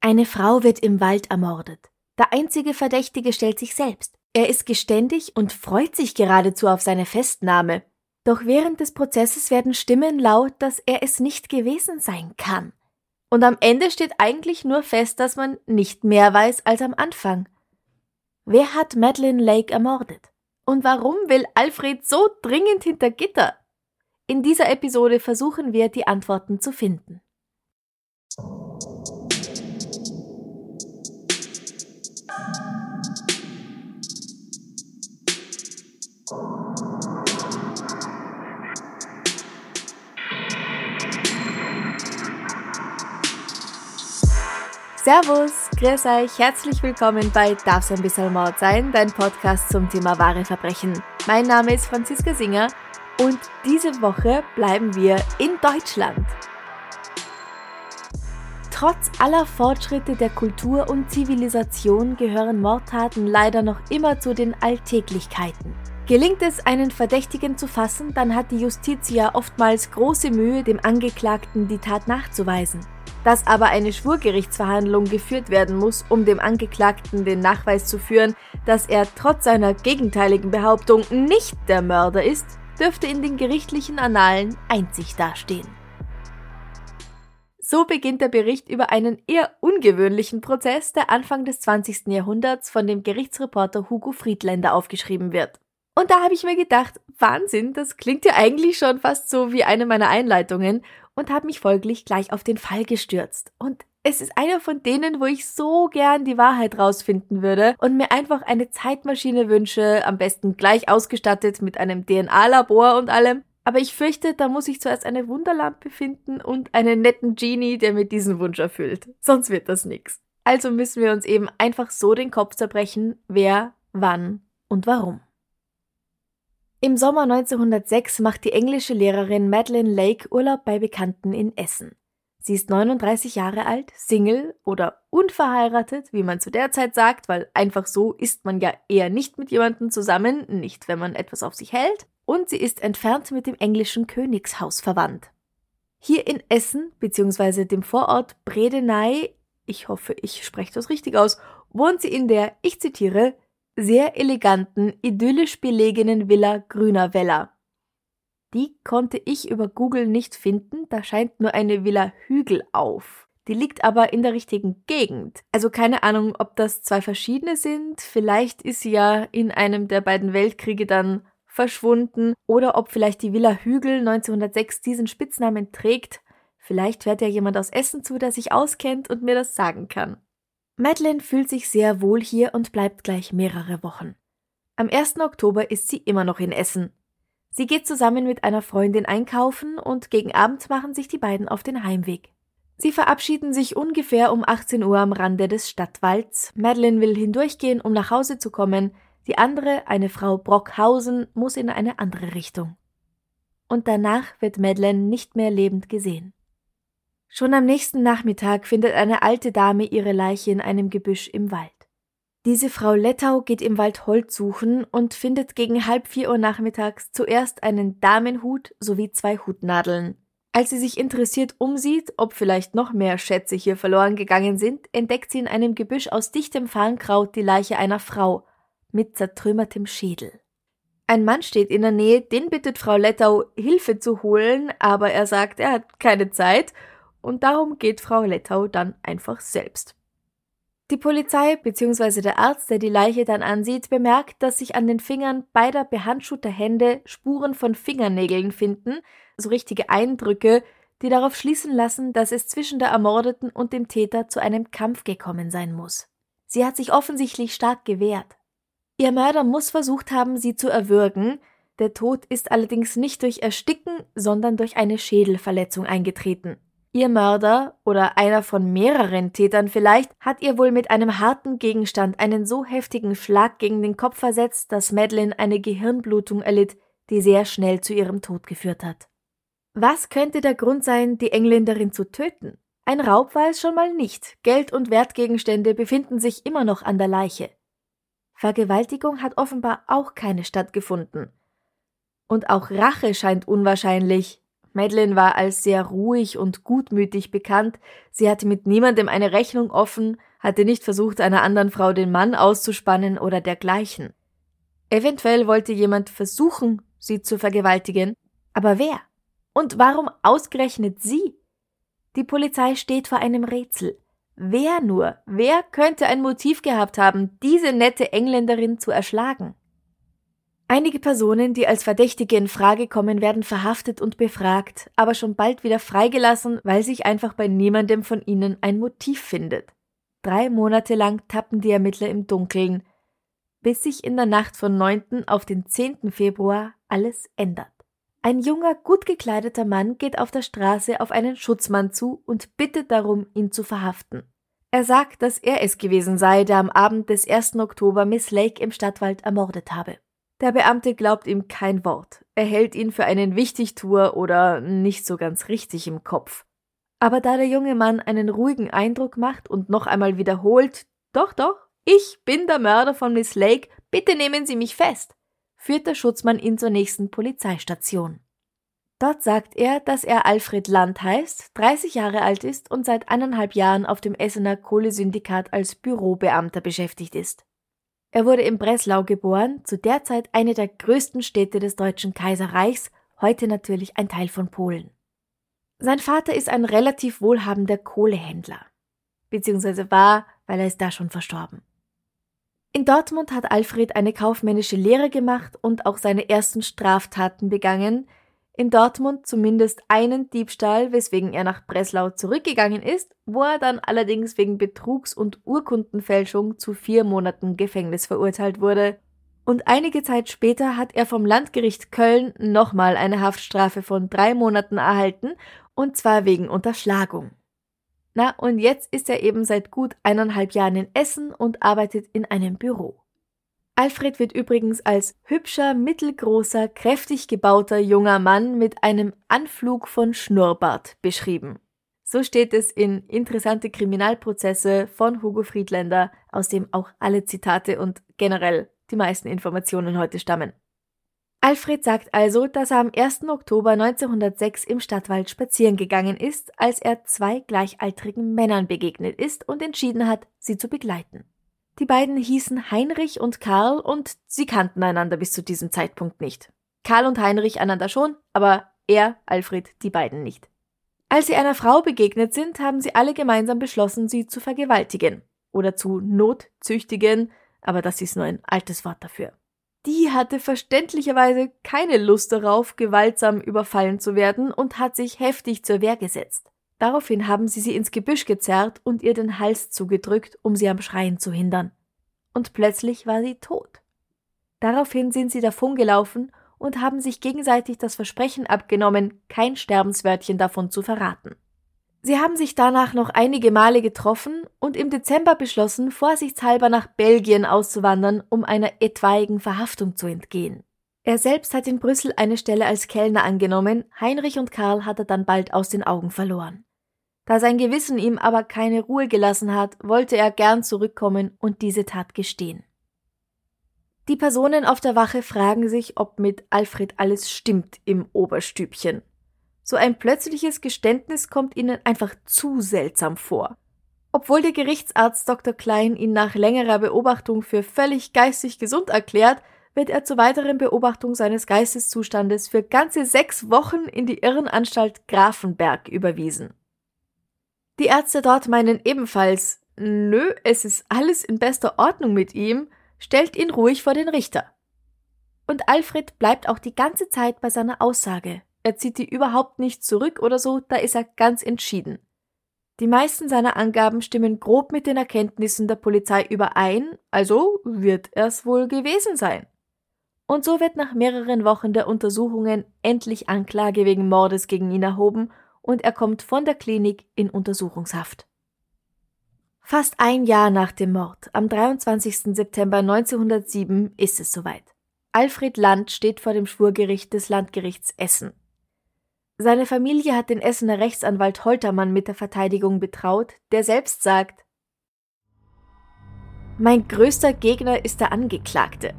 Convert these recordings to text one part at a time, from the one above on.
Eine Frau wird im Wald ermordet. Der einzige Verdächtige stellt sich selbst. Er ist geständig und freut sich geradezu auf seine Festnahme. Doch während des Prozesses werden Stimmen laut, dass er es nicht gewesen sein kann. Und am Ende steht eigentlich nur fest, dass man nicht mehr weiß als am Anfang. Wer hat Madeleine Lake ermordet? Und warum will Alfred so dringend hinter Gitter? In dieser Episode versuchen wir, die Antworten zu finden. Servus, grüß euch, herzlich willkommen bei Darf's ein bisschen Mord sein, dein Podcast zum Thema wahre Verbrechen. Mein Name ist Franziska Singer und diese Woche bleiben wir in Deutschland. Trotz aller Fortschritte der Kultur und Zivilisation gehören Mordtaten leider noch immer zu den Alltäglichkeiten. Gelingt es, einen Verdächtigen zu fassen, dann hat die Justiz ja oftmals große Mühe, dem Angeklagten die Tat nachzuweisen. Dass aber eine Schwurgerichtsverhandlung geführt werden muss, um dem Angeklagten den Nachweis zu führen, dass er trotz seiner gegenteiligen Behauptung nicht der Mörder ist, dürfte in den gerichtlichen Annalen einzig dastehen. So beginnt der Bericht über einen eher ungewöhnlichen Prozess, der Anfang des 20. Jahrhunderts von dem Gerichtsreporter Hugo Friedländer aufgeschrieben wird. Und da habe ich mir gedacht, Wahnsinn, das klingt ja eigentlich schon fast so wie eine meiner Einleitungen und habe mich folglich gleich auf den Fall gestürzt. Und es ist einer von denen, wo ich so gern die Wahrheit rausfinden würde und mir einfach eine Zeitmaschine wünsche, am besten gleich ausgestattet mit einem DNA-Labor und allem. Aber ich fürchte, da muss ich zuerst eine Wunderlampe finden und einen netten Genie, der mir diesen Wunsch erfüllt. Sonst wird das nix. Also müssen wir uns eben einfach so den Kopf zerbrechen, wer, wann und warum. Im Sommer 1906 macht die englische Lehrerin Madeleine Lake Urlaub bei Bekannten in Essen. Sie ist 39 Jahre alt, Single oder unverheiratet, wie man zu der Zeit sagt, weil einfach so ist man ja eher nicht mit jemandem zusammen, nicht wenn man etwas auf sich hält, und sie ist entfernt mit dem englischen Königshaus verwandt. Hier in Essen, beziehungsweise dem Vorort Bredeney, ich hoffe, ich spreche das richtig aus, wohnt sie in der, ich zitiere, sehr eleganten, idyllisch belegenen Villa Grüner Weller. Die konnte ich über Google nicht finden, da scheint nur eine Villa Hügel auf. Die liegt aber in der richtigen Gegend. Also keine Ahnung, ob das zwei verschiedene sind. Vielleicht ist sie ja in einem der beiden Weltkriege dann verschwunden oder ob vielleicht die Villa Hügel 1906 diesen Spitznamen trägt. Vielleicht hört ja jemand aus Essen zu, der sich auskennt und mir das sagen kann. Madeleine fühlt sich sehr wohl hier und bleibt gleich mehrere Wochen. Am 1. Oktober ist sie immer noch in Essen. Sie geht zusammen mit einer Freundin einkaufen und gegen Abend machen sich die beiden auf den Heimweg. Sie verabschieden sich ungefähr um 18 Uhr am Rande des Stadtwalds. Madeleine will hindurchgehen, um nach Hause zu kommen. Die andere, eine Frau Brockhausen, muss in eine andere Richtung. Und danach wird Madeleine nicht mehr lebend gesehen. Schon am nächsten Nachmittag findet eine alte Dame ihre Leiche in einem Gebüsch im Wald. Diese Frau Lettau geht im Wald Holz suchen und findet gegen halb vier Uhr nachmittags zuerst einen Damenhut sowie zwei Hutnadeln. Als sie sich interessiert umsieht, ob vielleicht noch mehr Schätze hier verloren gegangen sind, entdeckt sie in einem Gebüsch aus dichtem Farnkraut die Leiche einer Frau mit zertrümmertem Schädel. Ein Mann steht in der Nähe, den bittet Frau Lettau, Hilfe zu holen, aber er sagt, er hat keine Zeit und darum geht Frau Lettau dann einfach selbst. Die Polizei bzw. der Arzt, der die Leiche dann ansieht, bemerkt, dass sich an den Fingern beider behandschuhter Hände Spuren von Fingernägeln finden, so richtige Eindrücke, die darauf schließen lassen, dass es zwischen der Ermordeten und dem Täter zu einem Kampf gekommen sein muss. Sie hat sich offensichtlich stark gewehrt. Ihr Mörder muss versucht haben, sie zu erwürgen, Der Tod ist allerdings nicht durch Ersticken, sondern durch eine Schädelverletzung eingetreten. Ihr Mörder oder einer von mehreren Tätern vielleicht hat ihr wohl mit einem harten Gegenstand einen so heftigen Schlag gegen den Kopf versetzt, dass Madeline eine Gehirnblutung erlitt, die sehr schnell zu ihrem Tod geführt hat. Was könnte der Grund sein, die Engländerin zu töten? Ein Raub war es schon mal nicht. Geld und Wertgegenstände befinden sich immer noch an der Leiche. Vergewaltigung hat offenbar auch keine stattgefunden. Und auch Rache scheint unwahrscheinlich. Madeline war als sehr ruhig und gutmütig bekannt, sie hatte mit niemandem eine Rechnung offen, hatte nicht versucht, einer anderen Frau den Mann auszuspannen oder dergleichen. Eventuell wollte jemand versuchen, sie zu vergewaltigen, aber wer? Und warum ausgerechnet sie? Die Polizei steht vor einem Rätsel. Wer nur, wer könnte ein Motiv gehabt haben, diese nette Engländerin zu erschlagen? Einige Personen, die als Verdächtige in Frage kommen, werden verhaftet und befragt, aber schon bald wieder freigelassen, weil sich einfach bei niemandem von ihnen ein Motiv findet. Drei Monate lang tappen die Ermittler im Dunkeln, bis sich in der Nacht von 9. auf den 10. Februar alles ändert. Ein junger, gut gekleideter Mann geht auf der Straße auf einen Schutzmann zu und bittet darum, ihn zu verhaften. Er sagt, dass er es gewesen sei, der am Abend des 1. Oktober Miss Lake im Stadtwald ermordet habe. Der Beamte glaubt ihm kein Wort. Er hält ihn für einen Wichtigtuer oder nicht so ganz richtig im Kopf. Aber da der junge Mann einen ruhigen Eindruck macht und noch einmal wiederholt, doch, doch, ich bin der Mörder von Miss Lake, bitte nehmen Sie mich fest, führt der Schutzmann ihn zur nächsten Polizeistation. Dort sagt er, dass er Alfred Land heißt, 30 Jahre alt ist und seit eineinhalb Jahren auf dem Essener Kohlesyndikat als Bürobeamter beschäftigt ist. Er wurde in Breslau geboren, zu der Zeit eine der größten Städte des Deutschen Kaiserreichs, heute natürlich ein Teil von Polen. Sein Vater ist ein relativ wohlhabender Kohlehändler, beziehungsweise war, weil er ist da schon verstorben. In Dortmund hat Alfred eine kaufmännische Lehre gemacht und auch seine ersten Straftaten begangen, in Dortmund zumindest einen Diebstahl, weswegen er nach Breslau zurückgegangen ist, wo er dann allerdings wegen Betrugs und Urkundenfälschung zu vier Monaten Gefängnis verurteilt wurde. Und einige Zeit später hat er vom Landgericht Köln nochmal eine Haftstrafe von drei Monaten erhalten, und zwar wegen Unterschlagung. Na, und jetzt ist er eben seit gut eineinhalb Jahren in Essen und arbeitet in einem Büro. Alfred wird übrigens als hübscher, mittelgroßer, kräftig gebauter junger Mann mit einem Anflug von Schnurrbart beschrieben. So steht es in Interessante Kriminalprozesse von Hugo Friedländer, aus dem auch alle Zitate und generell die meisten Informationen heute stammen. Alfred sagt also, dass er am 1. Oktober 1906 im Stadtwald spazieren gegangen ist, als er zwei gleichaltrigen Männern begegnet ist und entschieden hat, sie zu begleiten. Die beiden hießen Heinrich und Karl und sie kannten einander bis zu diesem Zeitpunkt nicht. Karl und Heinrich einander schon, aber er, Alfred, die beiden nicht. Als sie einer Frau begegnet sind, haben sie alle gemeinsam beschlossen, sie zu vergewaltigen oder zu notzüchtigen, aber das ist nur ein altes Wort dafür. Die hatte verständlicherweise keine Lust darauf, gewaltsam überfallen zu werden und hat sich heftig zur Wehr gesetzt. Daraufhin haben sie sie ins Gebüsch gezerrt und ihr den Hals zugedrückt, um sie am Schreien zu hindern. Und plötzlich war sie tot. Daraufhin sind sie davongelaufen und haben sich gegenseitig das Versprechen abgenommen, kein Sterbenswörtchen davon zu verraten. Sie haben sich danach noch einige Male getroffen und im Dezember beschlossen, vorsichtshalber nach Belgien auszuwandern, um einer etwaigen Verhaftung zu entgehen. Er selbst hat in Brüssel eine Stelle als Kellner angenommen, Heinrich und Karl hat er dann bald aus den Augen verloren. Da sein Gewissen ihm aber keine Ruhe gelassen hat, wollte er gern zurückkommen und diese Tat gestehen. Die Personen auf der Wache fragen sich, ob mit Alfred alles stimmt im Oberstübchen. So ein plötzliches Geständnis kommt ihnen einfach zu seltsam vor. Obwohl der Gerichtsarzt Dr. Klein ihn nach längerer Beobachtung für völlig geistig gesund erklärt, wird er zur weiteren Beobachtung seines Geisteszustandes für ganze sechs Wochen in die Irrenanstalt Grafenberg überwiesen. Die Ärzte dort meinen ebenfalls, nö, es ist alles in bester Ordnung mit ihm, stellt ihn ruhig vor den Richter. Und Alfred bleibt auch die ganze Zeit bei seiner Aussage. Er zieht die überhaupt nicht zurück oder so, da ist er ganz entschieden. Die meisten seiner Angaben stimmen grob mit den Erkenntnissen der Polizei überein, also wird es wohl gewesen sein. Und so wird nach mehreren Wochen der Untersuchungen endlich Anklage wegen Mordes gegen ihn erhoben und er kommt von der Klinik in Untersuchungshaft. Fast ein Jahr nach dem Mord, am 23. September 1907, ist es soweit. Alfred Land steht vor dem Schwurgericht des Landgerichts Essen. Seine Familie hat den Essener Rechtsanwalt Holtermann mit der Verteidigung betraut, der selbst sagt, Mein größter Gegner ist der Angeklagte.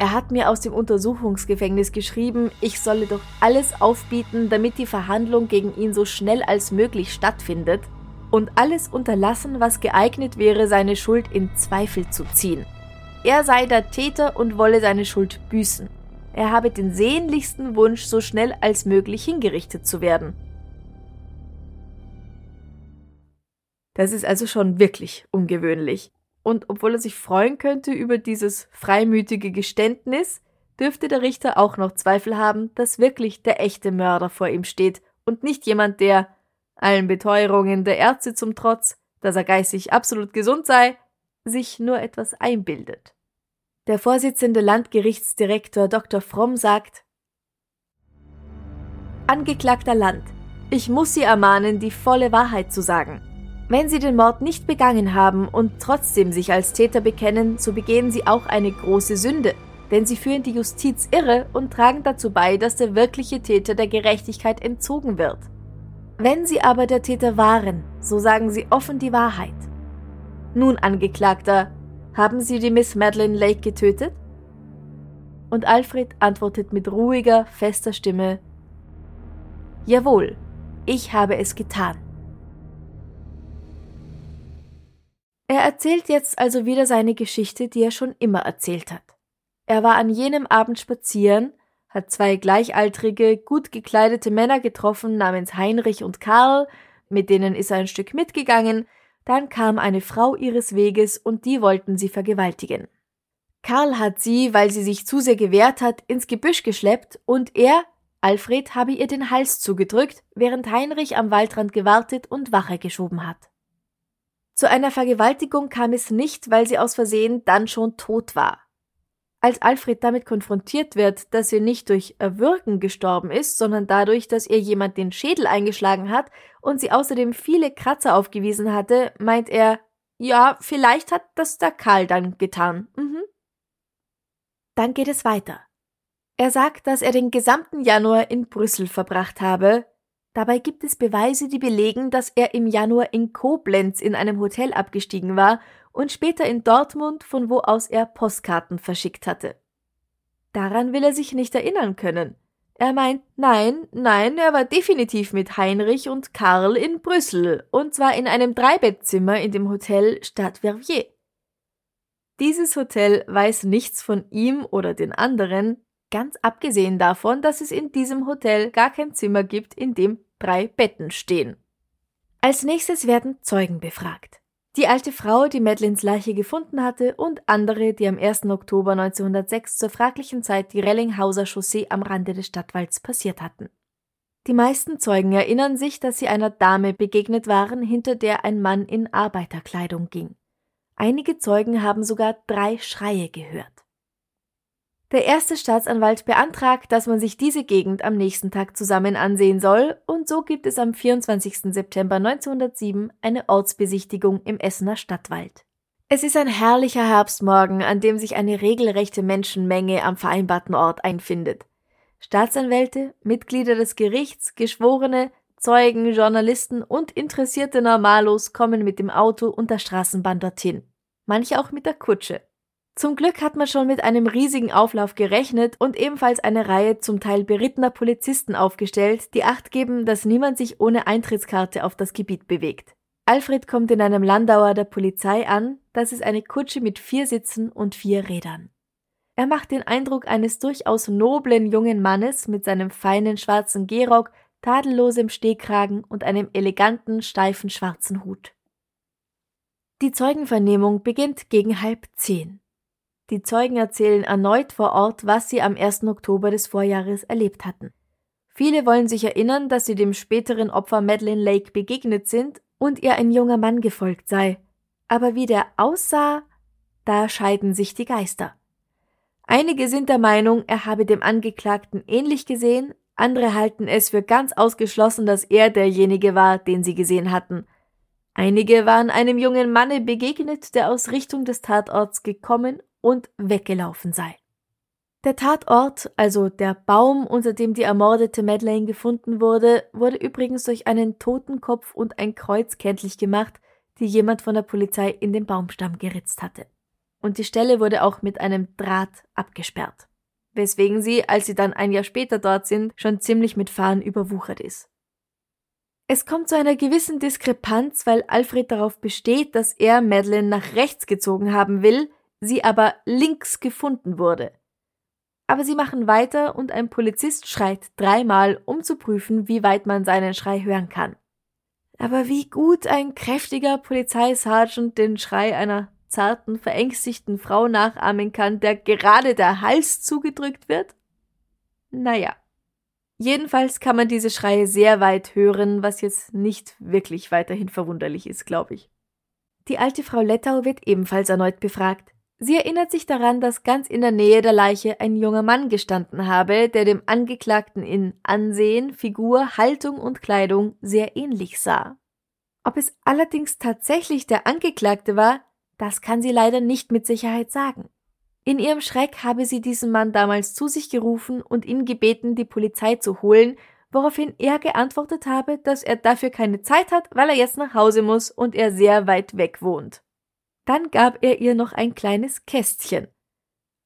Er hat mir aus dem Untersuchungsgefängnis geschrieben, ich solle doch alles aufbieten, damit die Verhandlung gegen ihn so schnell als möglich stattfindet und alles unterlassen, was geeignet wäre, seine Schuld in Zweifel zu ziehen. Er sei der Täter und wolle seine Schuld büßen. Er habe den sehnlichsten Wunsch, so schnell als möglich hingerichtet zu werden. Das ist also schon wirklich ungewöhnlich. Und obwohl er sich freuen könnte über dieses freimütige Geständnis, dürfte der Richter auch noch Zweifel haben, dass wirklich der echte Mörder vor ihm steht und nicht jemand, der, allen Beteuerungen der Ärzte zum Trotz, dass er geistig absolut gesund sei, sich nur etwas einbildet. Der Vorsitzende Landgerichtsdirektor Dr. Fromm sagt Angeklagter Land, ich muss Sie ermahnen, die volle Wahrheit zu sagen. Wenn Sie den Mord nicht begangen haben und trotzdem sich als Täter bekennen, so begehen Sie auch eine große Sünde, denn Sie führen die Justiz irre und tragen dazu bei, dass der wirkliche Täter der Gerechtigkeit entzogen wird. Wenn Sie aber der Täter waren, so sagen Sie offen die Wahrheit. Nun, Angeklagter, haben Sie die Miss Madeleine Lake getötet? Und Alfred antwortet mit ruhiger, fester Stimme Jawohl, ich habe es getan. Er erzählt jetzt also wieder seine Geschichte, die er schon immer erzählt hat. Er war an jenem Abend spazieren, hat zwei gleichaltrige, gut gekleidete Männer getroffen namens Heinrich und Karl, mit denen ist er ein Stück mitgegangen, dann kam eine Frau ihres Weges und die wollten sie vergewaltigen. Karl hat sie, weil sie sich zu sehr gewehrt hat, ins Gebüsch geschleppt und er, Alfred, habe ihr den Hals zugedrückt, während Heinrich am Waldrand gewartet und Wache geschoben hat. Zu einer Vergewaltigung kam es nicht, weil sie aus Versehen dann schon tot war. Als Alfred damit konfrontiert wird, dass sie nicht durch Erwürgen gestorben ist, sondern dadurch, dass ihr jemand den Schädel eingeschlagen hat und sie außerdem viele Kratzer aufgewiesen hatte, meint er, ja, vielleicht hat das der Karl dann getan. Mhm. Dann geht es weiter. Er sagt, dass er den gesamten Januar in Brüssel verbracht habe, Dabei gibt es Beweise, die belegen, dass er im Januar in Koblenz in einem Hotel abgestiegen war und später in Dortmund, von wo aus er Postkarten verschickt hatte. Daran will er sich nicht erinnern können. Er meint, nein, nein, er war definitiv mit Heinrich und Karl in Brüssel, und zwar in einem Dreibettzimmer in dem Hotel Stadt Verviers. Dieses Hotel weiß nichts von ihm oder den anderen, Ganz abgesehen davon, dass es in diesem Hotel gar kein Zimmer gibt, in dem drei Betten stehen. Als nächstes werden Zeugen befragt. Die alte Frau, die Madeleines Leiche gefunden hatte, und andere, die am 1. Oktober 1906 zur fraglichen Zeit die Rellinghauser Chaussee am Rande des Stadtwalds passiert hatten. Die meisten Zeugen erinnern sich, dass sie einer Dame begegnet waren, hinter der ein Mann in Arbeiterkleidung ging. Einige Zeugen haben sogar drei Schreie gehört. Der erste Staatsanwalt beantragt, dass man sich diese Gegend am nächsten Tag zusammen ansehen soll, und so gibt es am 24. September 1907 eine Ortsbesichtigung im Essener Stadtwald. Es ist ein herrlicher Herbstmorgen, an dem sich eine regelrechte Menschenmenge am vereinbarten Ort einfindet. Staatsanwälte, Mitglieder des Gerichts, Geschworene, Zeugen, Journalisten und interessierte Normalos kommen mit dem Auto und der Straßenbahn dorthin. Manche auch mit der Kutsche. Zum Glück hat man schon mit einem riesigen Auflauf gerechnet und ebenfalls eine Reihe zum Teil berittener Polizisten aufgestellt, die Acht geben, dass niemand sich ohne Eintrittskarte auf das Gebiet bewegt. Alfred kommt in einem Landauer der Polizei an, das ist eine Kutsche mit vier Sitzen und vier Rädern. Er macht den Eindruck eines durchaus noblen jungen Mannes mit seinem feinen schwarzen Gehrock, tadellosem Stehkragen und einem eleganten, steifen schwarzen Hut. Die Zeugenvernehmung beginnt gegen halb zehn. Die Zeugen erzählen erneut vor Ort, was sie am 1. Oktober des Vorjahres erlebt hatten. Viele wollen sich erinnern, dass sie dem späteren Opfer Madeleine Lake begegnet sind und ihr ein junger Mann gefolgt sei. Aber wie der aussah, da scheiden sich die Geister. Einige sind der Meinung, er habe dem Angeklagten ähnlich gesehen, andere halten es für ganz ausgeschlossen, dass er derjenige war, den sie gesehen hatten. Einige waren einem jungen Manne begegnet, der aus Richtung des Tatorts gekommen und weggelaufen sei. Der Tatort, also der Baum, unter dem die ermordete Madeleine gefunden wurde, wurde übrigens durch einen Totenkopf und ein Kreuz kenntlich gemacht, die jemand von der Polizei in den Baumstamm geritzt hatte. Und die Stelle wurde auch mit einem Draht abgesperrt, weswegen sie, als sie dann ein Jahr später dort sind, schon ziemlich mit Fahnen überwuchert ist. Es kommt zu einer gewissen Diskrepanz, weil Alfred darauf besteht, dass er Madeleine nach rechts gezogen haben will, sie aber links gefunden wurde. Aber sie machen weiter und ein Polizist schreit dreimal, um zu prüfen, wie weit man seinen Schrei hören kann. Aber wie gut ein kräftiger Polizeisergeant den Schrei einer zarten, verängstigten Frau nachahmen kann, der gerade der Hals zugedrückt wird? Naja. Jedenfalls kann man diese Schreie sehr weit hören, was jetzt nicht wirklich weiterhin verwunderlich ist, glaube ich. Die alte Frau Lettau wird ebenfalls erneut befragt. Sie erinnert sich daran, dass ganz in der Nähe der Leiche ein junger Mann gestanden habe, der dem Angeklagten in Ansehen, Figur, Haltung und Kleidung sehr ähnlich sah. Ob es allerdings tatsächlich der Angeklagte war, das kann sie leider nicht mit Sicherheit sagen. In ihrem Schreck habe sie diesen Mann damals zu sich gerufen und ihn gebeten, die Polizei zu holen, woraufhin er geantwortet habe, dass er dafür keine Zeit hat, weil er jetzt nach Hause muss und er sehr weit weg wohnt. Dann gab er ihr noch ein kleines Kästchen.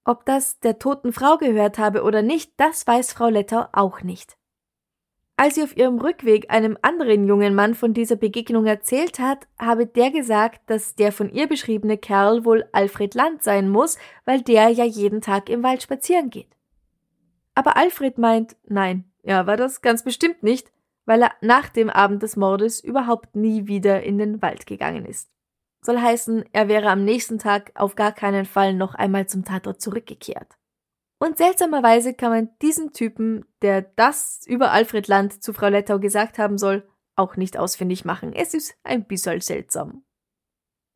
Ob das der toten Frau gehört habe oder nicht, das weiß Frau Lettau auch nicht. Als sie auf ihrem Rückweg einem anderen jungen Mann von dieser Begegnung erzählt hat, habe der gesagt, dass der von ihr beschriebene Kerl wohl Alfred Land sein muss, weil der ja jeden Tag im Wald spazieren geht. Aber Alfred meint, nein, er war das ganz bestimmt nicht, weil er nach dem Abend des Mordes überhaupt nie wieder in den Wald gegangen ist. Soll heißen, er wäre am nächsten Tag auf gar keinen Fall noch einmal zum Tatort zurückgekehrt. Und seltsamerweise kann man diesen Typen, der das über Alfred Land zu Frau Lettau gesagt haben soll, auch nicht ausfindig machen. Es ist ein bisschen seltsam.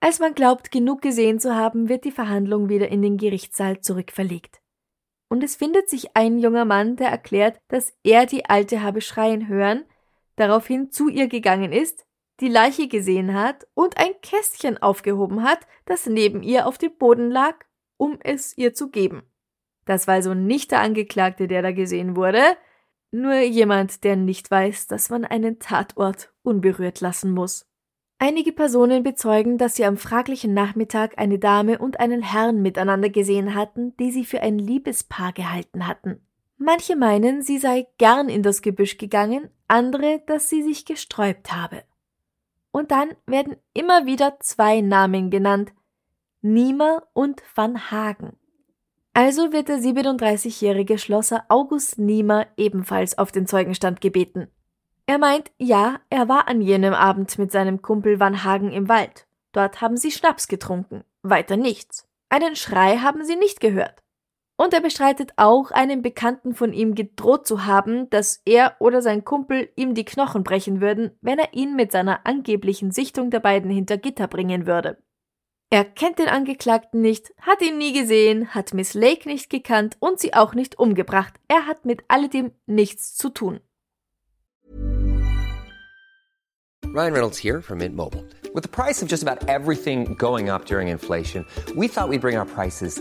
Als man glaubt, genug gesehen zu haben, wird die Verhandlung wieder in den Gerichtssaal zurückverlegt. Und es findet sich ein junger Mann, der erklärt, dass er die Alte habe schreien hören, daraufhin zu ihr gegangen ist, die Leiche gesehen hat und ein Kästchen aufgehoben hat, das neben ihr auf dem Boden lag, um es ihr zu geben. Das war also nicht der Angeklagte, der da gesehen wurde, nur jemand, der nicht weiß, dass man einen Tatort unberührt lassen muss. Einige Personen bezeugen, dass sie am fraglichen Nachmittag eine Dame und einen Herrn miteinander gesehen hatten, die sie für ein Liebespaar gehalten hatten. Manche meinen, sie sei gern in das Gebüsch gegangen, andere, dass sie sich gesträubt habe. Und dann werden immer wieder zwei Namen genannt, Niemer und Van Hagen. Also wird der 37-jährige Schlosser August Niemer ebenfalls auf den Zeugenstand gebeten. Er meint, ja, er war an jenem Abend mit seinem Kumpel Van Hagen im Wald. Dort haben sie Schnaps getrunken. Weiter nichts. Einen Schrei haben sie nicht gehört. Und er bestreitet auch, einem Bekannten von ihm gedroht zu haben, dass er oder sein Kumpel ihm die Knochen brechen würden, wenn er ihn mit seiner angeblichen Sichtung der beiden hinter Gitter bringen würde. Er kennt den Angeklagten nicht, hat ihn nie gesehen, hat Miss Lake nicht gekannt und sie auch nicht umgebracht. Er hat mit alledem nichts zu tun. Ryan Reynolds here from Mint Mobile. With the price of just about everything going up during inflation, we thought we'd bring our prices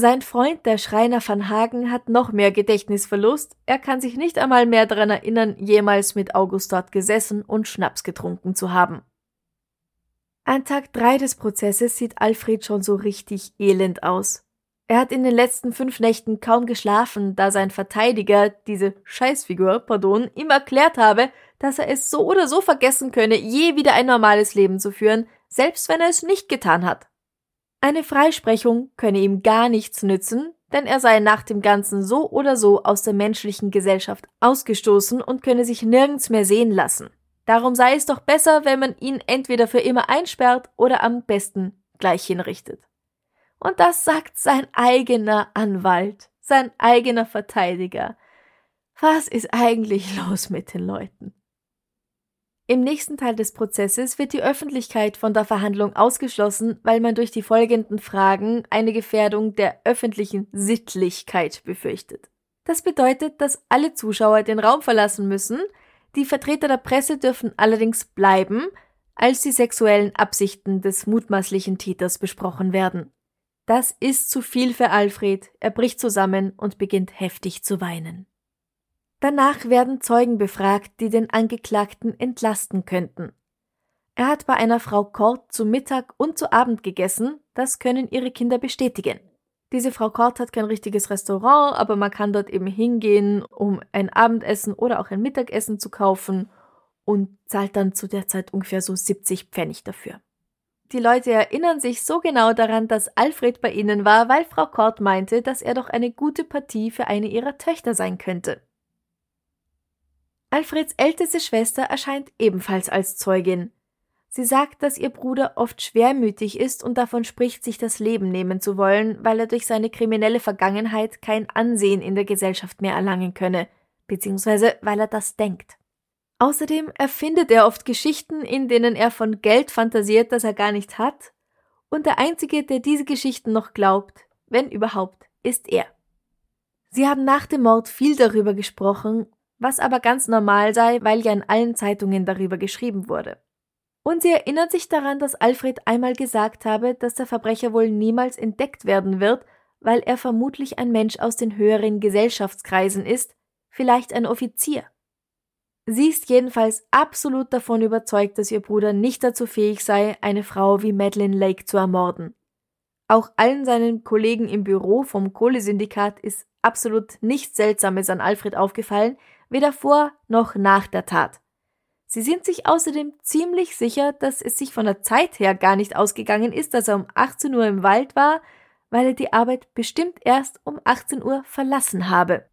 Sein Freund, der Schreiner van Hagen, hat noch mehr Gedächtnisverlust. Er kann sich nicht einmal mehr daran erinnern, jemals mit August dort gesessen und Schnaps getrunken zu haben. An Tag drei des Prozesses sieht Alfred schon so richtig elend aus. Er hat in den letzten fünf Nächten kaum geschlafen, da sein Verteidiger, diese Scheißfigur, pardon, ihm erklärt habe, dass er es so oder so vergessen könne, je wieder ein normales Leben zu führen, selbst wenn er es nicht getan hat. Eine Freisprechung könne ihm gar nichts nützen, denn er sei nach dem Ganzen so oder so aus der menschlichen Gesellschaft ausgestoßen und könne sich nirgends mehr sehen lassen. Darum sei es doch besser, wenn man ihn entweder für immer einsperrt oder am besten gleich hinrichtet. Und das sagt sein eigener Anwalt, sein eigener Verteidiger. Was ist eigentlich los mit den Leuten? Im nächsten Teil des Prozesses wird die Öffentlichkeit von der Verhandlung ausgeschlossen, weil man durch die folgenden Fragen eine Gefährdung der öffentlichen Sittlichkeit befürchtet. Das bedeutet, dass alle Zuschauer den Raum verlassen müssen, die Vertreter der Presse dürfen allerdings bleiben, als die sexuellen Absichten des mutmaßlichen Täters besprochen werden. Das ist zu viel für Alfred. Er bricht zusammen und beginnt heftig zu weinen. Danach werden Zeugen befragt, die den Angeklagten entlasten könnten. Er hat bei einer Frau Kort zu Mittag und zu Abend gegessen, das können ihre Kinder bestätigen. Diese Frau Kort hat kein richtiges Restaurant, aber man kann dort eben hingehen, um ein Abendessen oder auch ein Mittagessen zu kaufen und zahlt dann zu der Zeit ungefähr so 70 Pfennig dafür. Die Leute erinnern sich so genau daran, dass Alfred bei ihnen war, weil Frau Kort meinte, dass er doch eine gute Partie für eine ihrer Töchter sein könnte. Alfreds älteste Schwester erscheint ebenfalls als Zeugin. Sie sagt, dass ihr Bruder oft schwermütig ist und davon spricht, sich das Leben nehmen zu wollen, weil er durch seine kriminelle Vergangenheit kein Ansehen in der Gesellschaft mehr erlangen könne, beziehungsweise weil er das denkt. Außerdem erfindet er oft Geschichten, in denen er von Geld fantasiert, das er gar nicht hat, und der Einzige, der diese Geschichten noch glaubt, wenn überhaupt, ist er. Sie haben nach dem Mord viel darüber gesprochen, was aber ganz normal sei, weil ja in allen Zeitungen darüber geschrieben wurde. Und sie erinnert sich daran, dass Alfred einmal gesagt habe, dass der Verbrecher wohl niemals entdeckt werden wird, weil er vermutlich ein Mensch aus den höheren Gesellschaftskreisen ist, vielleicht ein Offizier. Sie ist jedenfalls absolut davon überzeugt, dass ihr Bruder nicht dazu fähig sei, eine Frau wie Madeleine Lake zu ermorden. Auch allen seinen Kollegen im Büro vom Kohlesyndikat ist absolut nichts Seltsames an Alfred aufgefallen, weder vor noch nach der Tat. Sie sind sich außerdem ziemlich sicher, dass es sich von der Zeit her gar nicht ausgegangen ist, dass er um 18 Uhr im Wald war, weil er die Arbeit bestimmt erst um 18 Uhr verlassen habe.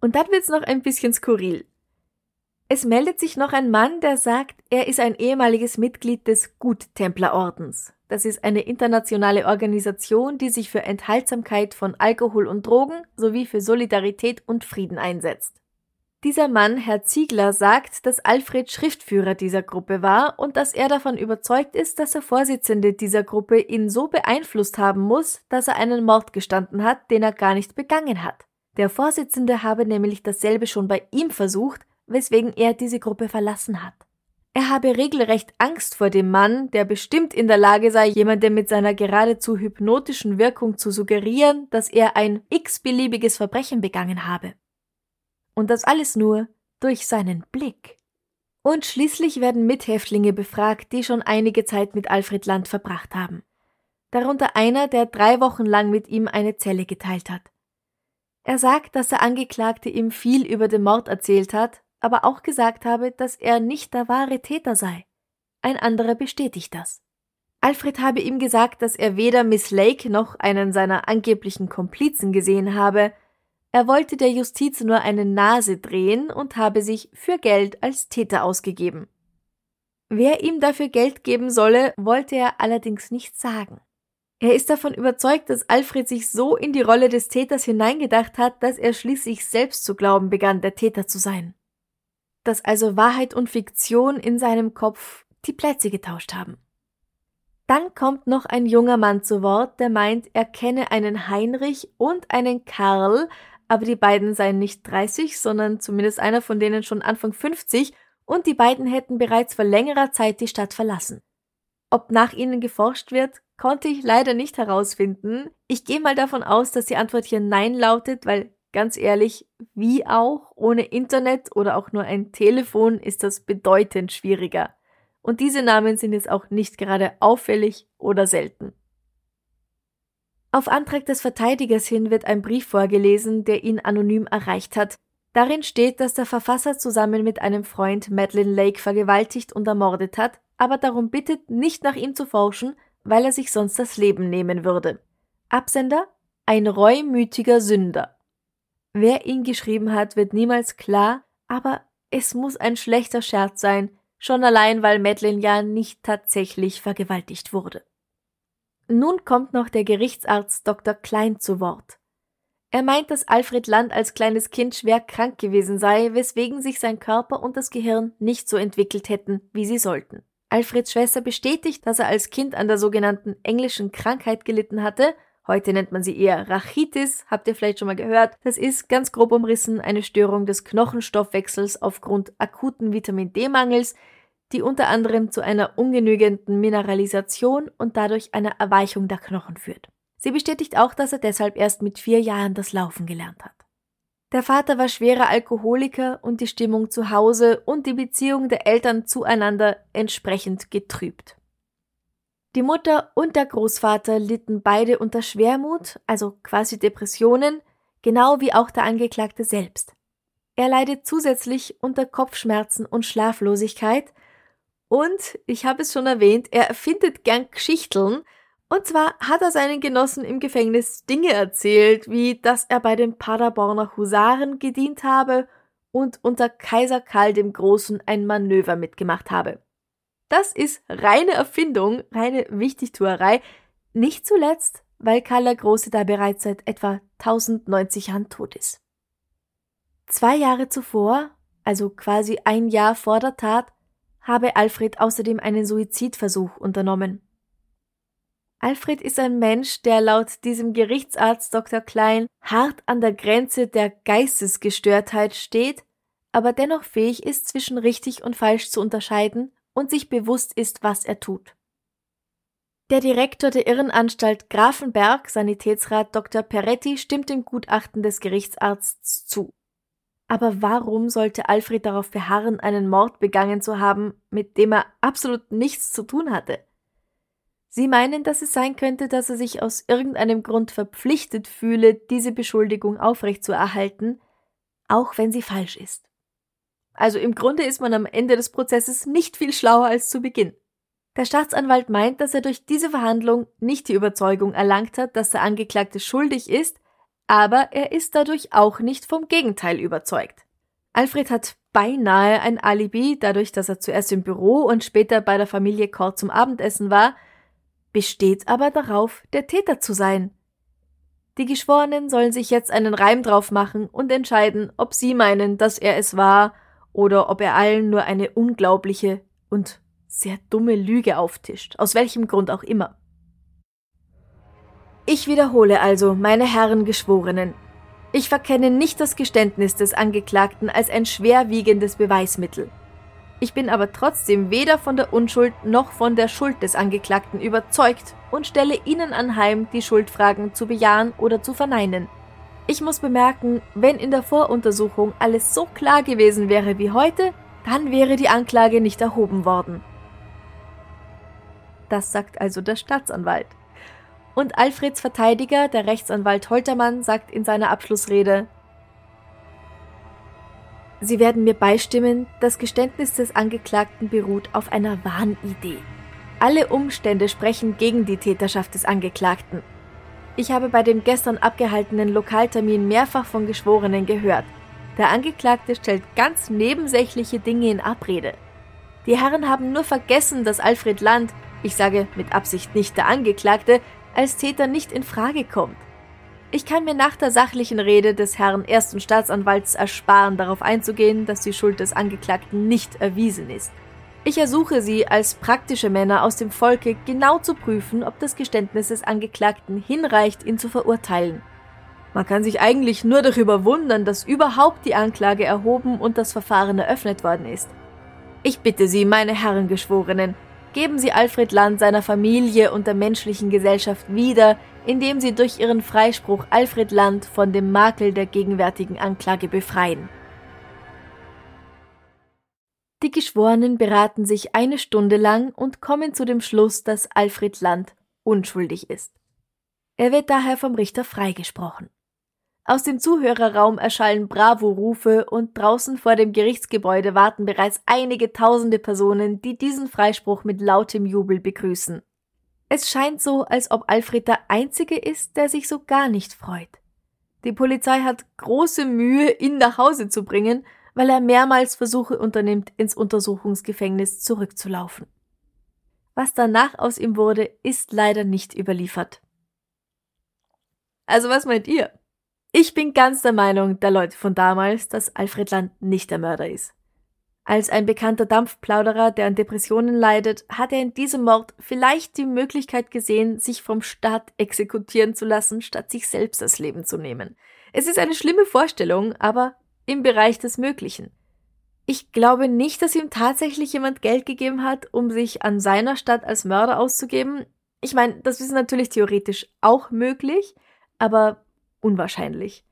Und dann wird's noch ein bisschen skurril. Es meldet sich noch ein Mann, der sagt, er ist ein ehemaliges Mitglied des Guttemplerordens. Das ist eine internationale Organisation, die sich für Enthaltsamkeit von Alkohol und Drogen sowie für Solidarität und Frieden einsetzt. Dieser Mann, Herr Ziegler, sagt, dass Alfred Schriftführer dieser Gruppe war und dass er davon überzeugt ist, dass der Vorsitzende dieser Gruppe ihn so beeinflusst haben muss, dass er einen Mord gestanden hat, den er gar nicht begangen hat. Der Vorsitzende habe nämlich dasselbe schon bei ihm versucht, weswegen er diese Gruppe verlassen hat. Er habe regelrecht Angst vor dem Mann, der bestimmt in der Lage sei, jemandem mit seiner geradezu hypnotischen Wirkung zu suggerieren, dass er ein x-beliebiges Verbrechen begangen habe. Und das alles nur durch seinen Blick. Und schließlich werden Mithäftlinge befragt, die schon einige Zeit mit Alfred Land verbracht haben. Darunter einer, der drei Wochen lang mit ihm eine Zelle geteilt hat. Er sagt, dass der Angeklagte ihm viel über den Mord erzählt hat, aber auch gesagt habe, dass er nicht der wahre Täter sei. Ein anderer bestätigt das. Alfred habe ihm gesagt, dass er weder Miss Lake noch einen seiner angeblichen Komplizen gesehen habe, er wollte der Justiz nur eine Nase drehen und habe sich für Geld als Täter ausgegeben. Wer ihm dafür Geld geben solle, wollte er allerdings nicht sagen. Er ist davon überzeugt, dass Alfred sich so in die Rolle des Täters hineingedacht hat, dass er schließlich selbst zu glauben begann, der Täter zu sein dass also Wahrheit und Fiktion in seinem Kopf die Plätze getauscht haben. Dann kommt noch ein junger Mann zu Wort, der meint, er kenne einen Heinrich und einen Karl, aber die beiden seien nicht 30, sondern zumindest einer von denen schon Anfang 50 und die beiden hätten bereits vor längerer Zeit die Stadt verlassen. Ob nach ihnen geforscht wird, konnte ich leider nicht herausfinden. Ich gehe mal davon aus, dass die Antwort hier Nein lautet, weil ganz ehrlich, wie auch, ohne Internet oder auch nur ein Telefon ist das bedeutend schwieriger. Und diese Namen sind jetzt auch nicht gerade auffällig oder selten. Auf Antrag des Verteidigers hin wird ein Brief vorgelesen, der ihn anonym erreicht hat. Darin steht, dass der Verfasser zusammen mit einem Freund Madeleine Lake vergewaltigt und ermordet hat, aber darum bittet, nicht nach ihm zu forschen, weil er sich sonst das Leben nehmen würde. Absender? Ein reumütiger Sünder. Wer ihn geschrieben hat, wird niemals klar, aber es muss ein schlechter Scherz sein, schon allein weil Madeleine ja nicht tatsächlich vergewaltigt wurde. Nun kommt noch der Gerichtsarzt Dr. Klein zu Wort. Er meint, dass Alfred Land als kleines Kind schwer krank gewesen sei, weswegen sich sein Körper und das Gehirn nicht so entwickelt hätten, wie sie sollten. Alfreds Schwester bestätigt, dass er als Kind an der sogenannten englischen Krankheit gelitten hatte Heute nennt man sie eher Rachitis, habt ihr vielleicht schon mal gehört. Das ist ganz grob umrissen eine Störung des Knochenstoffwechsels aufgrund akuten Vitamin D-Mangels, die unter anderem zu einer ungenügenden Mineralisation und dadurch einer Erweichung der Knochen führt. Sie bestätigt auch, dass er deshalb erst mit vier Jahren das Laufen gelernt hat. Der Vater war schwerer Alkoholiker und die Stimmung zu Hause und die Beziehung der Eltern zueinander entsprechend getrübt. Die Mutter und der Großvater litten beide unter Schwermut, also quasi Depressionen, genau wie auch der Angeklagte selbst. Er leidet zusätzlich unter Kopfschmerzen und Schlaflosigkeit und, ich habe es schon erwähnt, er erfindet gern Geschichteln, und zwar hat er seinen Genossen im Gefängnis Dinge erzählt, wie dass er bei den Paderborner Husaren gedient habe und unter Kaiser Karl dem Großen ein Manöver mitgemacht habe. Das ist reine Erfindung, reine Wichtigtuerei. Nicht zuletzt, weil Karl der Große da bereits seit etwa 1090 Jahren tot ist. Zwei Jahre zuvor, also quasi ein Jahr vor der Tat, habe Alfred außerdem einen Suizidversuch unternommen. Alfred ist ein Mensch, der laut diesem Gerichtsarzt Dr. Klein hart an der Grenze der Geistesgestörtheit steht, aber dennoch fähig ist, zwischen richtig und falsch zu unterscheiden und sich bewusst ist, was er tut. Der Direktor der Irrenanstalt Grafenberg, Sanitätsrat Dr. Peretti, stimmt dem Gutachten des Gerichtsarztes zu. Aber warum sollte Alfred darauf beharren, einen Mord begangen zu haben, mit dem er absolut nichts zu tun hatte? Sie meinen, dass es sein könnte, dass er sich aus irgendeinem Grund verpflichtet fühle, diese Beschuldigung aufrechtzuerhalten, auch wenn sie falsch ist. Also im Grunde ist man am Ende des Prozesses nicht viel schlauer als zu Beginn. Der Staatsanwalt meint, dass er durch diese Verhandlung nicht die Überzeugung erlangt hat, dass der Angeklagte schuldig ist, aber er ist dadurch auch nicht vom Gegenteil überzeugt. Alfred hat beinahe ein Alibi, dadurch, dass er zuerst im Büro und später bei der Familie Kort zum Abendessen war, besteht aber darauf, der Täter zu sein. Die Geschworenen sollen sich jetzt einen Reim drauf machen und entscheiden, ob sie meinen, dass er es war oder ob er allen nur eine unglaubliche und sehr dumme Lüge auftischt, aus welchem Grund auch immer. Ich wiederhole also, meine Herren Geschworenen, ich verkenne nicht das Geständnis des Angeklagten als ein schwerwiegendes Beweismittel. Ich bin aber trotzdem weder von der Unschuld noch von der Schuld des Angeklagten überzeugt und stelle Ihnen anheim, die Schuldfragen zu bejahen oder zu verneinen. Ich muss bemerken, wenn in der Voruntersuchung alles so klar gewesen wäre wie heute, dann wäre die Anklage nicht erhoben worden. Das sagt also der Staatsanwalt. Und Alfreds Verteidiger, der Rechtsanwalt Holtermann, sagt in seiner Abschlussrede Sie werden mir beistimmen, das Geständnis des Angeklagten beruht auf einer Wahnidee. Alle Umstände sprechen gegen die Täterschaft des Angeklagten. Ich habe bei dem gestern abgehaltenen Lokaltermin mehrfach von Geschworenen gehört. Der Angeklagte stellt ganz nebensächliche Dinge in Abrede. Die Herren haben nur vergessen, dass Alfred Land, ich sage mit Absicht nicht der Angeklagte, als Täter nicht in Frage kommt. Ich kann mir nach der sachlichen Rede des Herrn ersten Staatsanwalts ersparen, darauf einzugehen, dass die Schuld des Angeklagten nicht erwiesen ist. Ich ersuche Sie als praktische Männer aus dem Volke genau zu prüfen, ob das Geständnis des Angeklagten hinreicht, ihn zu verurteilen. Man kann sich eigentlich nur darüber wundern, dass überhaupt die Anklage erhoben und das Verfahren eröffnet worden ist. Ich bitte Sie, meine Herren Geschworenen, Geben Sie Alfred Land seiner Familie und der menschlichen Gesellschaft wieder, indem Sie durch Ihren Freispruch Alfred Land von dem Makel der gegenwärtigen Anklage befreien. Die Geschworenen beraten sich eine Stunde lang und kommen zu dem Schluss, dass Alfred Land unschuldig ist. Er wird daher vom Richter freigesprochen. Aus dem Zuhörerraum erschallen Bravo-Rufe und draußen vor dem Gerichtsgebäude warten bereits einige tausende Personen, die diesen Freispruch mit lautem Jubel begrüßen. Es scheint so, als ob Alfred der Einzige ist, der sich so gar nicht freut. Die Polizei hat große Mühe, ihn nach Hause zu bringen, weil er mehrmals Versuche unternimmt, ins Untersuchungsgefängnis zurückzulaufen. Was danach aus ihm wurde, ist leider nicht überliefert. Also was meint ihr? Ich bin ganz der Meinung der Leute von damals, dass Alfred Land nicht der Mörder ist. Als ein bekannter Dampfplauderer, der an Depressionen leidet, hat er in diesem Mord vielleicht die Möglichkeit gesehen, sich vom Staat exekutieren zu lassen, statt sich selbst das Leben zu nehmen. Es ist eine schlimme Vorstellung, aber im Bereich des Möglichen. Ich glaube nicht, dass ihm tatsächlich jemand Geld gegeben hat, um sich an seiner Stadt als Mörder auszugeben. Ich meine, das ist natürlich theoretisch auch möglich, aber unwahrscheinlich.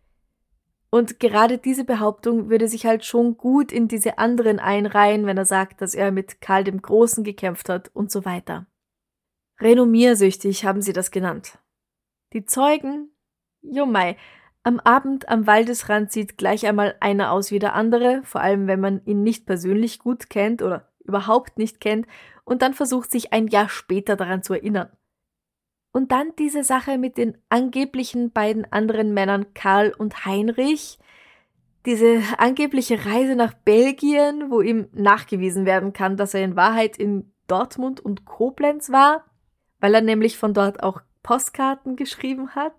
Und gerade diese Behauptung würde sich halt schon gut in diese anderen einreihen, wenn er sagt, dass er mit Karl dem Großen gekämpft hat und so weiter. Renommiersüchtig haben sie das genannt. Die Zeugen? Jomai, am Abend am Waldesrand sieht gleich einmal einer aus wie der andere, vor allem wenn man ihn nicht persönlich gut kennt oder überhaupt nicht kennt und dann versucht sich ein Jahr später daran zu erinnern. Und dann diese Sache mit den angeblichen beiden anderen Männern Karl und Heinrich. Diese angebliche Reise nach Belgien, wo ihm nachgewiesen werden kann, dass er in Wahrheit in Dortmund und Koblenz war, weil er nämlich von dort auch Postkarten geschrieben hat.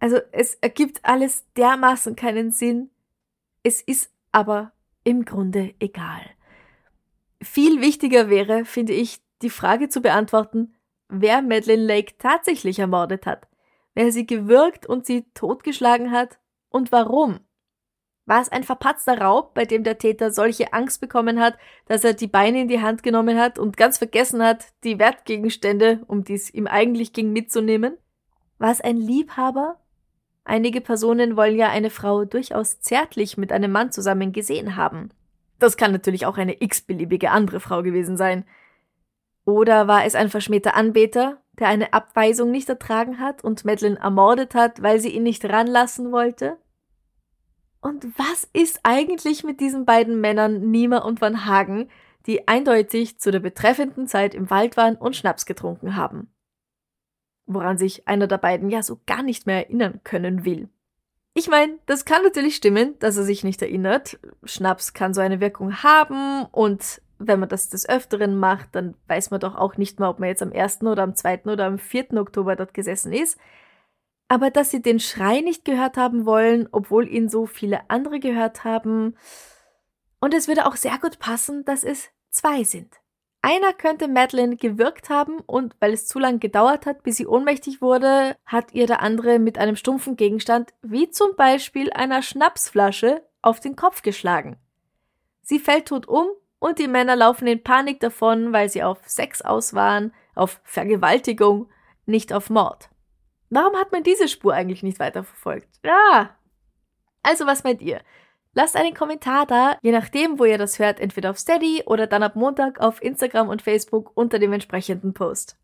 Also es ergibt alles dermaßen keinen Sinn. Es ist aber im Grunde egal. Viel wichtiger wäre, finde ich, die Frage zu beantworten, wer Madeleine Lake tatsächlich ermordet hat, wer sie gewürgt und sie totgeschlagen hat und warum. War es ein verpatzter Raub, bei dem der Täter solche Angst bekommen hat, dass er die Beine in die Hand genommen hat und ganz vergessen hat, die Wertgegenstände, um die es ihm eigentlich ging, mitzunehmen? War es ein Liebhaber? Einige Personen wollen ja eine Frau durchaus zärtlich mit einem Mann zusammen gesehen haben. Das kann natürlich auch eine x-beliebige andere Frau gewesen sein. Oder war es ein verschmähter Anbeter, der eine Abweisung nicht ertragen hat und Madeline ermordet hat, weil sie ihn nicht ranlassen wollte? Und was ist eigentlich mit diesen beiden Männern Niemer und Van Hagen, die eindeutig zu der betreffenden Zeit im Wald waren und Schnaps getrunken haben? Woran sich einer der beiden ja so gar nicht mehr erinnern können will. Ich meine, das kann natürlich stimmen, dass er sich nicht erinnert. Schnaps kann so eine Wirkung haben und wenn man das des Öfteren macht, dann weiß man doch auch nicht mehr, ob man jetzt am 1. oder am 2. oder am 4. Oktober dort gesessen ist. Aber dass sie den Schrei nicht gehört haben wollen, obwohl ihn so viele andere gehört haben. Und es würde auch sehr gut passen, dass es zwei sind. Einer könnte Madeline gewirkt haben und weil es zu lang gedauert hat, bis sie ohnmächtig wurde, hat ihr der andere mit einem stumpfen Gegenstand, wie zum Beispiel einer Schnapsflasche, auf den Kopf geschlagen. Sie fällt tot um und die Männer laufen in Panik davon, weil sie auf Sex aus waren, auf Vergewaltigung, nicht auf Mord. Warum hat man diese Spur eigentlich nicht weiterverfolgt? Ja. Also was meint ihr? Lasst einen Kommentar da, je nachdem, wo ihr das hört, entweder auf Steady oder dann ab Montag auf Instagram und Facebook unter dem entsprechenden Post.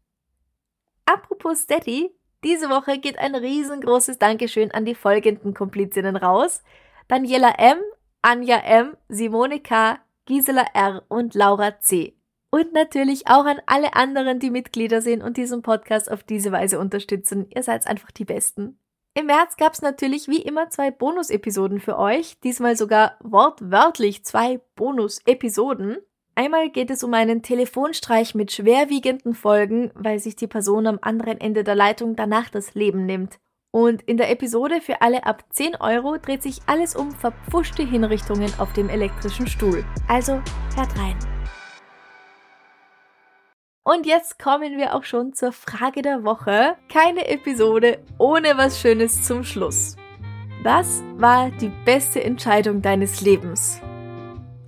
Apropos Steady, diese Woche geht ein riesengroßes Dankeschön an die folgenden Komplizinnen raus. Daniela M., Anja M., Simone K., Gisela R. und Laura C. Und natürlich auch an alle anderen, die Mitglieder sind und diesen Podcast auf diese Weise unterstützen. Ihr seid einfach die Besten. Im März gab es natürlich wie immer zwei Bonus-Episoden für euch, diesmal sogar wortwörtlich zwei Bonus-Episoden. Einmal geht es um einen Telefonstreich mit schwerwiegenden Folgen, weil sich die Person am anderen Ende der Leitung danach das Leben nimmt. Und in der Episode für alle ab 10 Euro dreht sich alles um verpfuschte Hinrichtungen auf dem elektrischen Stuhl. Also hört rein. Und jetzt kommen wir auch schon zur Frage der Woche. Keine Episode ohne was Schönes zum Schluss. Was war die beste Entscheidung deines Lebens?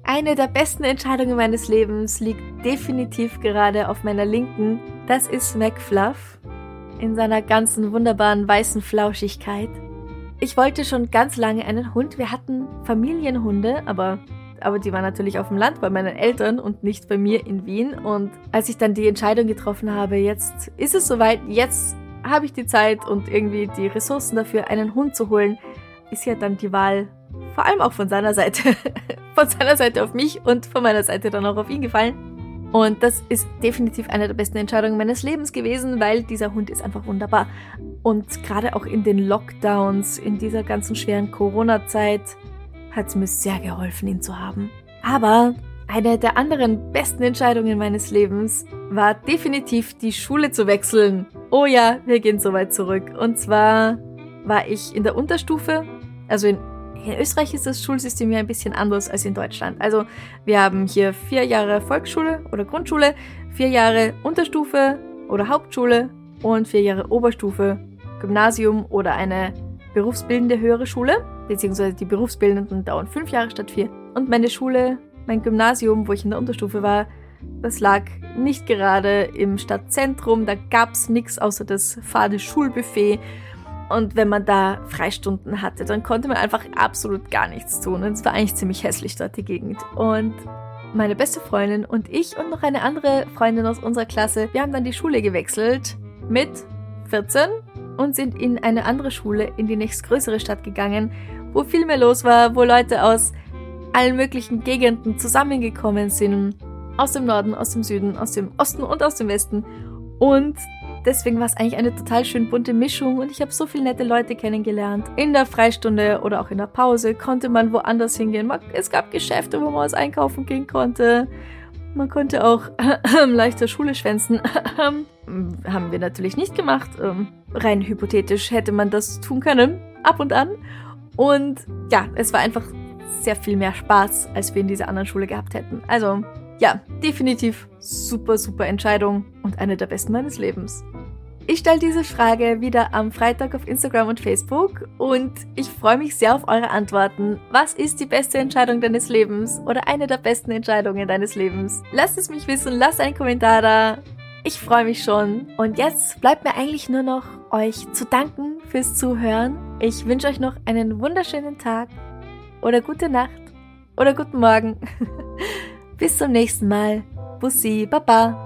Eine der besten Entscheidungen meines Lebens liegt definitiv gerade auf meiner linken. Das ist McFluff in seiner ganzen wunderbaren weißen Flauschigkeit. Ich wollte schon ganz lange einen Hund. Wir hatten Familienhunde, aber, aber die waren natürlich auf dem Land bei meinen Eltern und nicht bei mir in Wien. Und als ich dann die Entscheidung getroffen habe, jetzt ist es soweit, jetzt habe ich die Zeit und irgendwie die Ressourcen dafür, einen Hund zu holen, ist ja dann die Wahl vor allem auch von seiner Seite, von seiner Seite auf mich und von meiner Seite dann auch auf ihn gefallen. Und das ist definitiv eine der besten Entscheidungen meines Lebens gewesen, weil dieser Hund ist einfach wunderbar. Und gerade auch in den Lockdowns, in dieser ganzen schweren Corona-Zeit, hat es mir sehr geholfen, ihn zu haben. Aber eine der anderen besten Entscheidungen meines Lebens war definitiv die Schule zu wechseln. Oh ja, wir gehen so weit zurück. Und zwar war ich in der Unterstufe, also in in Österreich ist das Schulsystem ja ein bisschen anders als in Deutschland. Also wir haben hier vier Jahre Volksschule oder Grundschule, vier Jahre Unterstufe oder Hauptschule und vier Jahre Oberstufe, Gymnasium oder eine berufsbildende höhere Schule, beziehungsweise die berufsbildenden dauern fünf Jahre statt vier. Und meine Schule, mein Gymnasium, wo ich in der Unterstufe war, das lag nicht gerade im Stadtzentrum, da gab's nichts außer das fade Schulbuffet und wenn man da Freistunden hatte, dann konnte man einfach absolut gar nichts tun. Und es war eigentlich ziemlich hässlich dort die Gegend. Und meine beste Freundin und ich und noch eine andere Freundin aus unserer Klasse, wir haben dann die Schule gewechselt mit 14 und sind in eine andere Schule in die nächstgrößere Stadt gegangen, wo viel mehr los war, wo Leute aus allen möglichen Gegenden zusammengekommen sind. Aus dem Norden, aus dem Süden, aus dem Osten und aus dem Westen. Und Deswegen war es eigentlich eine total schön bunte Mischung und ich habe so viele nette Leute kennengelernt. In der Freistunde oder auch in der Pause konnte man woanders hingehen. Es gab Geschäfte, wo man was einkaufen gehen konnte. Man konnte auch leichter Schule schwänzen. Haben wir natürlich nicht gemacht. Ähm, rein hypothetisch hätte man das tun können, ab und an. Und ja, es war einfach sehr viel mehr Spaß, als wir in dieser anderen Schule gehabt hätten. Also ja, definitiv super, super Entscheidung und eine der besten meines Lebens. Ich stelle diese Frage wieder am Freitag auf Instagram und Facebook und ich freue mich sehr auf eure Antworten. Was ist die beste Entscheidung deines Lebens oder eine der besten Entscheidungen deines Lebens? Lasst es mich wissen, lasst einen Kommentar da. Ich freue mich schon. Und jetzt bleibt mir eigentlich nur noch euch zu danken fürs Zuhören. Ich wünsche euch noch einen wunderschönen Tag oder gute Nacht oder guten Morgen. Bis zum nächsten Mal. Bussi, Baba.